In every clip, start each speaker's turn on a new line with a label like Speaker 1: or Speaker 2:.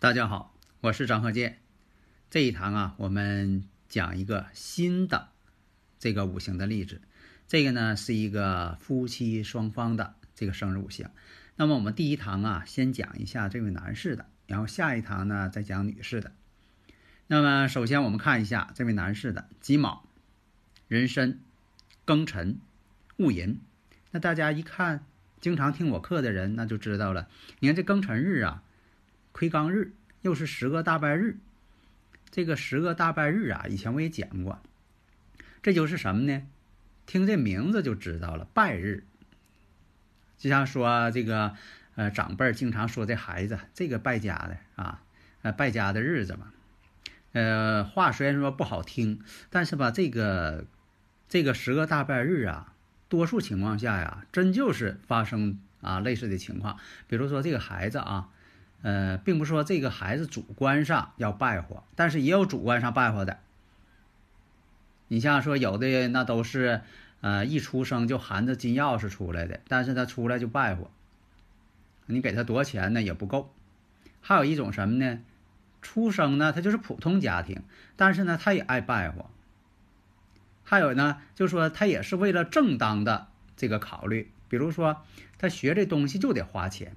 Speaker 1: 大家好，我是张鹤剑。这一堂啊，我们讲一个新的这个五行的例子。这个呢是一个夫妻双方的这个生日五行。那么我们第一堂啊，先讲一下这位男士的，然后下一堂呢再讲女士的。那么首先我们看一下这位男士的己卯、壬申、庚辰、戊寅。那大家一看，经常听我课的人那就知道了。你看这庚辰日啊。亏刚日又是十个大拜日，这个十个大拜日啊，以前我也讲过，这就是什么呢？听这名字就知道了，拜日。就像说这个，呃，长辈经常说这孩子这个败家的啊，呃，败家的日子嘛。呃，话虽然说不好听，但是吧，这个这个十个大拜日啊，多数情况下呀，真就是发生啊类似的情况。比如说这个孩子啊。呃，并不是说这个孩子主观上要败火，但是也有主观上败火的。你像说有的那都是，呃，一出生就含着金钥匙出来的，但是他出来就败火，你给他多少钱呢也不够。还有一种什么呢？出生呢他就是普通家庭，但是呢他也爱败火。还有呢，就说他也是为了正当的这个考虑，比如说他学这东西就得花钱。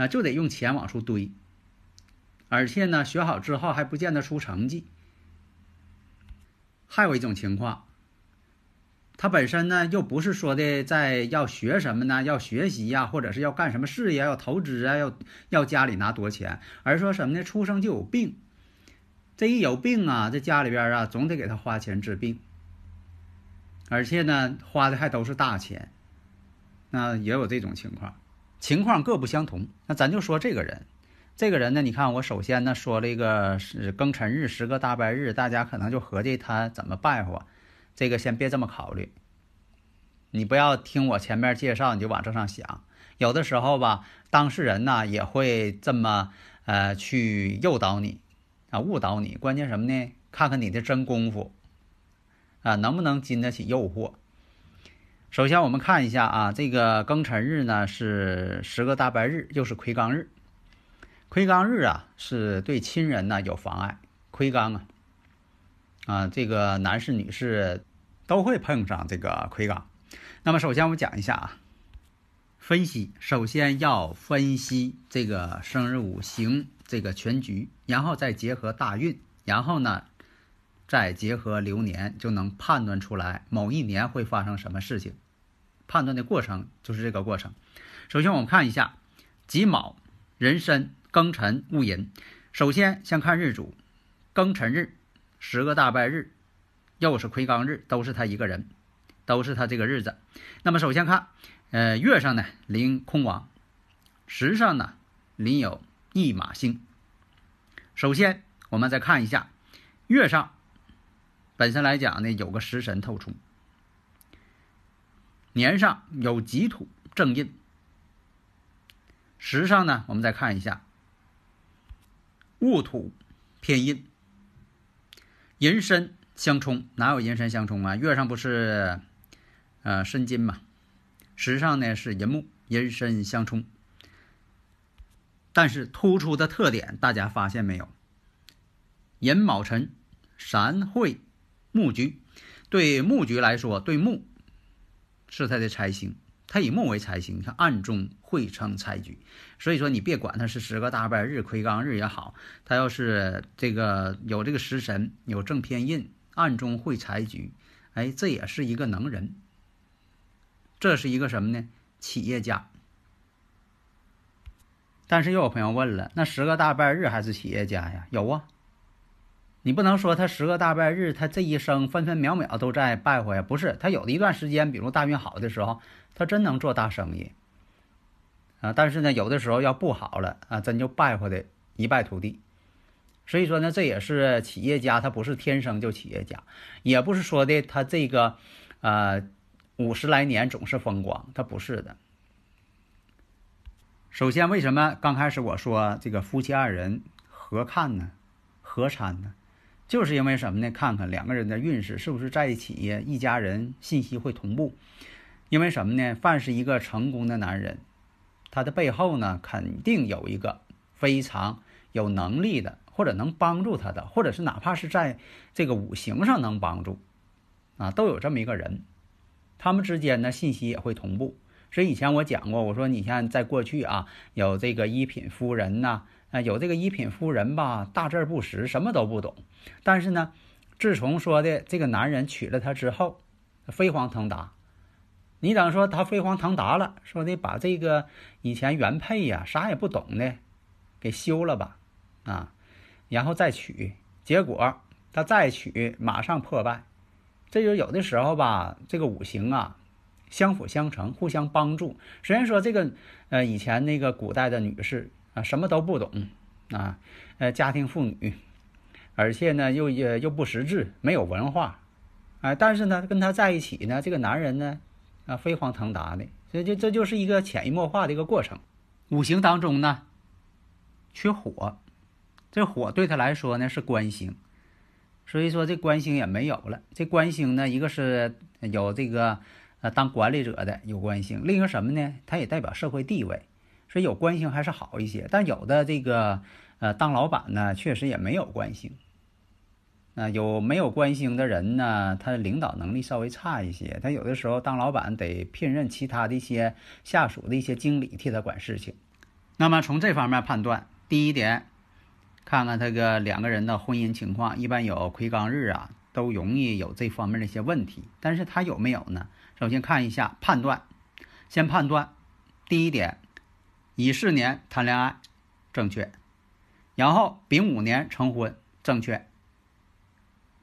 Speaker 1: 啊，就得用钱往出堆，而且呢，学好之后还不见得出成绩。还有一种情况，他本身呢又不是说的在要学什么呢，要学习呀，或者是要干什么事业，要投资啊，要要家里拿多钱，而说什么呢？出生就有病，这一有病啊，这家里边啊总得给他花钱治病，而且呢花的还都是大钱，那也有这种情况。情况各不相同，那咱就说这个人，这个人呢，你看我首先呢说了一个是庚辰日十个大拜日，大家可能就合计他怎么拜火，这个先别这么考虑，你不要听我前面介绍你就往这上想，有的时候吧，当事人呢也会这么呃去诱导你啊误导你，关键什么呢？看看你的真功夫。啊能不能经得起诱惑。首先，我们看一下啊，这个庚辰日呢是十个大白日，又是亏刚日。亏刚日啊，是对亲人呢有妨碍。亏刚啊，啊，这个男士、女士都会碰上这个魁罡。那么，首先我们讲一下啊，分析。首先要分析这个生日五行这个全局，然后再结合大运，然后呢。再结合流年，就能判断出来某一年会发生什么事情。判断的过程就是这个过程。首先，我们看一下己卯、壬申、庚辰、戊寅。首先，先看日主，庚辰日，十个大拜日，又是魁罡日，都是他一个人，都是他这个日子。那么，首先看，呃，月上呢临空亡，时上呢临有驿马星。首先，我们再看一下月上。本身来讲呢，有个食神透出，年上有己土正印，时上呢，我们再看一下戊土偏印，寅申相冲，哪有寅申相冲啊？月上不是呃申金嘛，时上呢是寅木，寅申相冲，但是突出的特点，大家发现没有？寅卯辰闪会。木局对木局来说，对木是他的财星，他以木为财星，他暗中会成财局。所以说，你别管他是十个大拜日、亏刚日也好，他要是这个有这个食神有正偏印，暗中会财局，哎，这也是一个能人。这是一个什么呢？企业家。但是又有朋友问了，那十个大拜日还是企业家呀？有啊。你不能说他十个大拜日，他这一生分分秒秒都在败坏呀？不是，他有的一段时间，比如大运好的时候，他真能做大生意啊。但是呢，有的时候要不好了啊，真就败坏的一败涂地。所以说呢，这也是企业家，他不是天生就企业家，也不是说的他这个，呃，五十来年总是风光，他不是的。首先，为什么刚开始我说这个夫妻二人合看呢？合参呢？就是因为什么呢？看看两个人的运势是不是在一起，一家人信息会同步。因为什么呢？凡是一个成功的男人，他的背后呢，肯定有一个非常有能力的，或者能帮助他的，或者是哪怕是在这个五行上能帮助，啊，都有这么一个人。他们之间呢，信息也会同步。所以以前我讲过，我说你像在过去啊，有这个一品夫人呐。啊，有这个一品夫人吧，大字不识，什么都不懂。但是呢，自从说的这个男人娶了她之后，飞黄腾达。你等说他飞黄腾达了，说的把这个以前原配呀，啥也不懂的，给休了吧，啊，然后再娶，结果他再娶，马上破败。这就有的时候吧，这个五行啊，相辅相成，互相帮助。虽然说这个，呃，以前那个古代的女士。啊，什么都不懂，啊，呃，家庭妇女，而且呢，又也又不识字，没有文化，啊，但是呢，跟他在一起呢，这个男人呢，啊，飞黄腾达的，所以这这就是一个潜移默化的一个过程。五行当中呢，缺火，这火对他来说呢是官星，所以说这官星也没有了。这官星呢，一个是有这个呃当管理者的有官星，另一个什么呢？它也代表社会地位。所以有官星还是好一些，但有的这个呃当老板呢，确实也没有官星。啊，有没有官星的人呢？他的领导能力稍微差一些，他有的时候当老板得聘任其他的一些下属的一些经理替他管事情。那么从这方面判断，第一点，看看这个两个人的婚姻情况，一般有魁罡日啊，都容易有这方面的一些问题。但是他有没有呢？首先看一下判断，先判断第一点。乙巳年谈恋爱，正确；然后丙午年成婚，正确。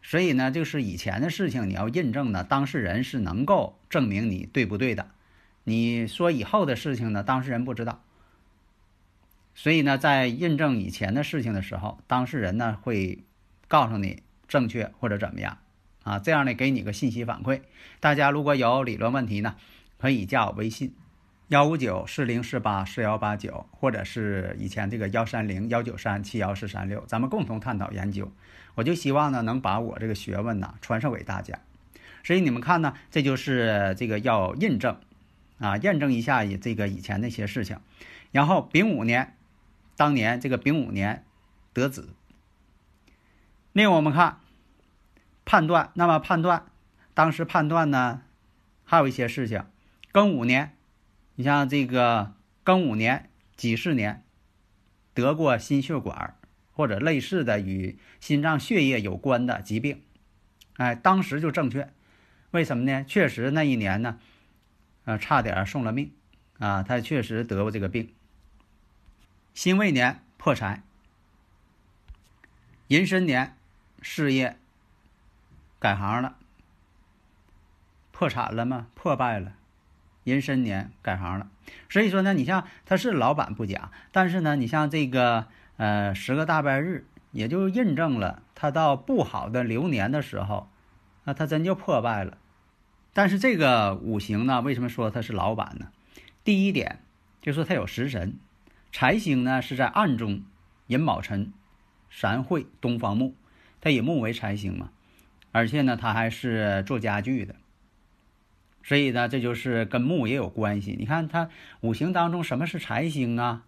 Speaker 1: 所以呢，就是以前的事情，你要印证呢，当事人是能够证明你对不对的。你说以后的事情呢，当事人不知道。所以呢，在印证以前的事情的时候，当事人呢会告诉你正确或者怎么样啊，这样呢给你个信息反馈。大家如果有理论问题呢，可以加我微信。幺五九四零四八四幺八九，或者是以前这个幺三零幺九三七幺四三六，咱们共同探讨研究。我就希望呢，能把我这个学问呢传授给大家。所以你们看呢，这就是这个要印证啊，验证一下这个以前那些事情。然后丙午年，当年这个丙午年得子。另我们看判断，那么判断当时判断呢，还有一些事情，庚午年。你像这个庚午年、己巳年得过心血管或者类似的与心脏血液有关的疾病，哎，当时就正确。为什么呢？确实那一年呢，呃，差点送了命啊，他确实得过这个病。辛未年破财，寅申年事业改行了，破产了吗？破败了。寅申年改行了，所以说呢，你像他是老板不假，但是呢，你像这个呃十个大拜日，也就印证了他到不好的流年的时候，那他真就破败了。但是这个五行呢，为什么说他是老板呢？第一点就说他有食神，财星呢是在暗中，寅卯辰，三会东方木，他以木为财星嘛，而且呢他还是做家具的。所以呢，这就是跟木也有关系。你看他五行当中什么是财星啊？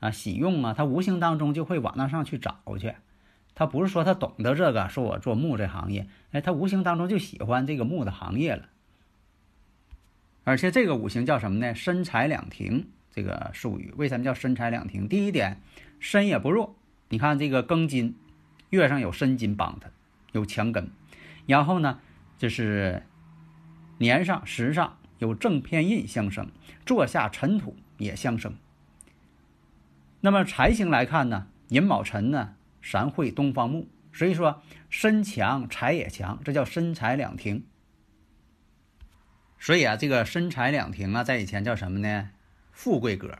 Speaker 1: 啊，喜用啊，他无形当中就会往那上去找去。他不是说他懂得这个，说我做木这行业，哎，他无形当中就喜欢这个木的行业了。而且这个五行叫什么呢？身财两停这个术语，为什么叫身财两停？第一点，身也不弱。你看这个庚金，月上有申金帮他，有强根。然后呢，就是。年上时上有正偏印相生，坐下尘土也相生。那么财星来看呢，寅卯辰呢，三会东方木，所以说身强财也强，这叫身财两停。所以啊，这个身财两停啊，在以前叫什么呢？富贵格，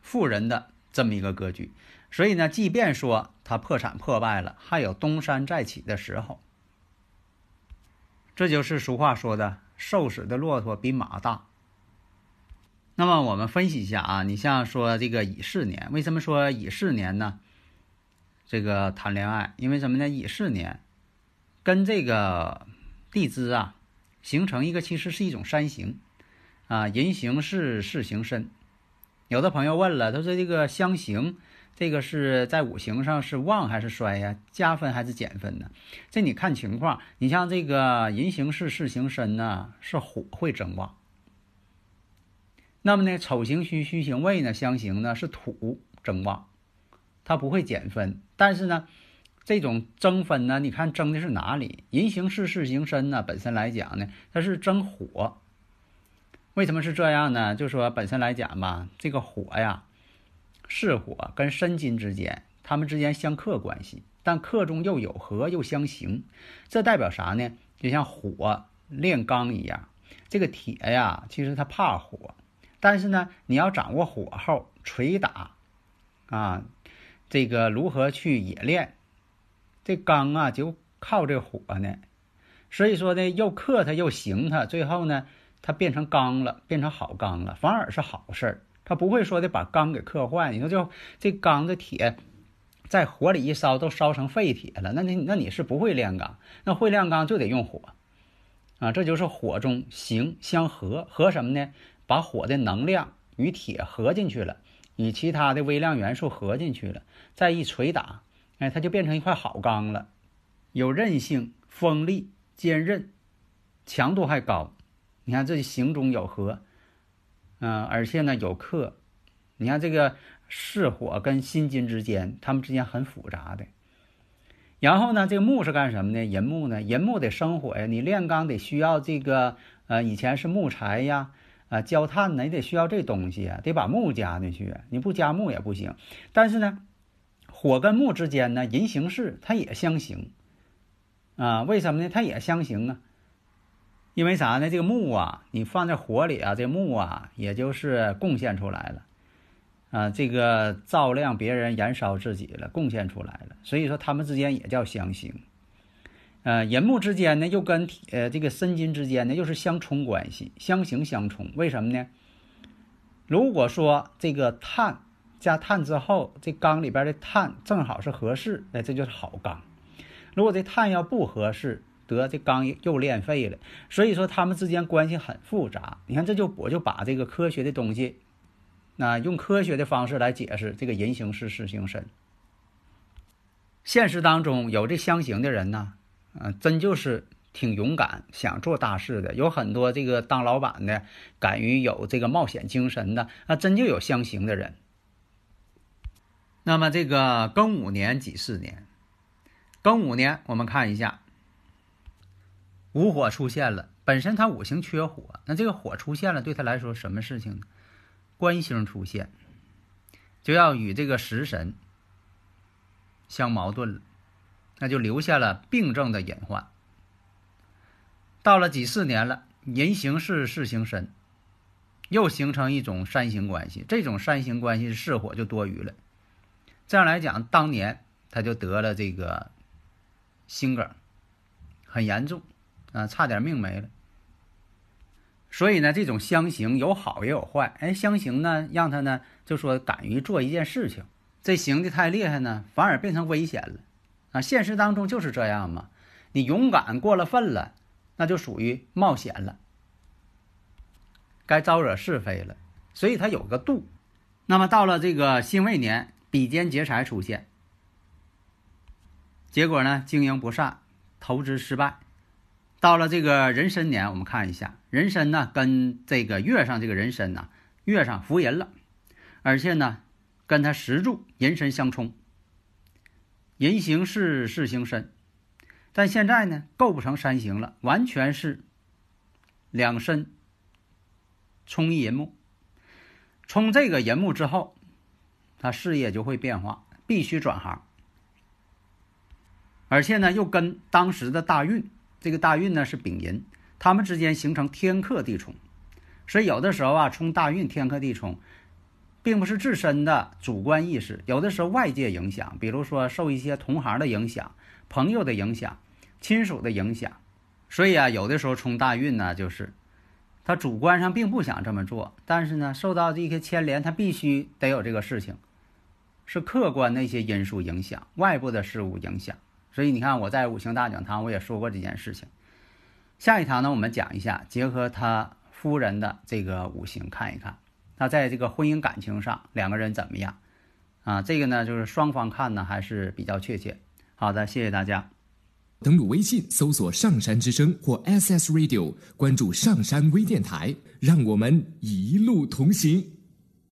Speaker 1: 富人的这么一个格局。所以呢，即便说他破产破败了，还有东山再起的时候。这就是俗话说的“瘦死的骆驼比马大”。那么我们分析一下啊，你像说这个乙巳年，为什么说乙巳年呢？这个谈恋爱，因为什么呢？乙巳年跟这个地支啊。形成一个其实是一种山形，啊，人形是事行身。有的朋友问了，他说这个相形，这个是在五行上是旺还是衰呀？加分还是减分呢？这你看情况。你像这个人形是事行身呢，是火会争旺。那么呢，丑行戌，戌行未呢，相刑呢是土争旺，它不会减分。但是呢。这种争分呢，你看争的是哪里？人行事，事行身呢？本身来讲呢，它是争火。为什么是这样呢？就说本身来讲吧，这个火呀，是火跟申金之间，他们之间相克关系，但克中又有合，又相刑。这代表啥呢？就像火炼钢一样，这个铁呀，其实它怕火，但是呢，你要掌握火候，捶打啊，这个如何去冶炼？这钢啊，就靠这火呢，所以说呢，又克它又刑它，最后呢，它变成钢了，变成好钢了，反而是好事儿。它不会说的把钢给刻坏。你说就这钢的铁，在火里一烧都烧成废铁了，那你那你是不会炼钢。那会炼钢就得用火啊，这就是火中形相合，合什么呢？把火的能量与铁合进去了，与其他的微量元素合进去了，再一捶打。哎，它就变成一块好钢了，有韧性、锋利、坚韧，强度还高。你看这形中有合，嗯，而且呢有克。你看这个巳火跟辛金之间，它们之间很复杂的。然后呢，这个木是干什么呢？银木呢？银木得生火呀，你炼钢得需要这个，呃，以前是木材呀，啊，焦炭呢，你得需要这东西啊，得把木加进去，你不加木也不行。但是呢。火跟木之间呢，人行式它也相刑，啊，为什么呢？它也相刑啊？因为啥呢？这个木啊，你放在火里啊，这木啊，也就是贡献出来了，啊，这个照亮别人，燃烧自己了，贡献出来了。所以说，他们之间也叫相刑。呃，人木之间呢，又跟呃这个申金之间呢，又是相冲关系，相刑相冲。为什么呢？如果说这个碳。加碳之后，这缸里边的碳正好是合适，那，这就是好缸。如果这碳要不合适，得这缸又炼废了。所以说，他们之间关系很复杂。你看，这就我就把这个科学的东西，那用科学的方式来解释这个人形是事行身。现实当中有这相形的人呢，嗯，真就是挺勇敢，想做大事的。有很多这个当老板的，敢于有这个冒险精神的，那真就有相形的人。那么这个庚午年己巳年，庚午年我们看一下，午火出现了。本身他五行缺火，那这个火出现了，对他来说什么事情呢？官星出现，就要与这个食神相矛盾了，那就留下了病症的隐患。到了己巳年了，人行事，事行身，又形成一种山形关系。这种山形关系是火就多余了。这样来讲，当年他就得了这个心梗，很严重，啊，差点命没了。所以呢，这种相刑有好也有坏。哎，相刑呢，让他呢就说敢于做一件事情，这行的太厉害呢，反而变成危险了。啊，现实当中就是这样嘛。你勇敢过了分了，那就属于冒险了，该招惹是非了。所以他有个度。那么到了这个辛未年。比肩劫财出现，结果呢，经营不善，投资失败。到了这个壬申年，我们看一下，壬申呢跟这个月上这个壬申呢，月上伏人了，而且呢跟他石柱人申相冲，人行是事行身，但现在呢构不成三行了，完全是两身冲一人木，冲这个人木之后。他事业就会变化，必须转行。而且呢又跟当时的大运，这个大运呢是丙寅，他们之间形成天克地冲，所以有的时候啊冲大运天克地冲，并不是自身的主观意识，有的时候外界影响，比如说受一些同行的影响、朋友的影响、亲属的影响，所以啊有的时候冲大运呢就是。他主观上并不想这么做，但是呢，受到这些牵连，他必须得有这个事情，是客观的一些因素影响，外部的事物影响。所以你看，我在五行大讲堂我也说过这件事情。下一堂呢，我们讲一下，结合他夫人的这个五行看一看，他在这个婚姻感情上两个人怎么样啊？这个呢，就是双方看呢还是比较确切。好的，谢谢大家。
Speaker 2: 登录微信，搜索“上山之声”或 SS Radio，关注“上山微电台”，让我们一路同行。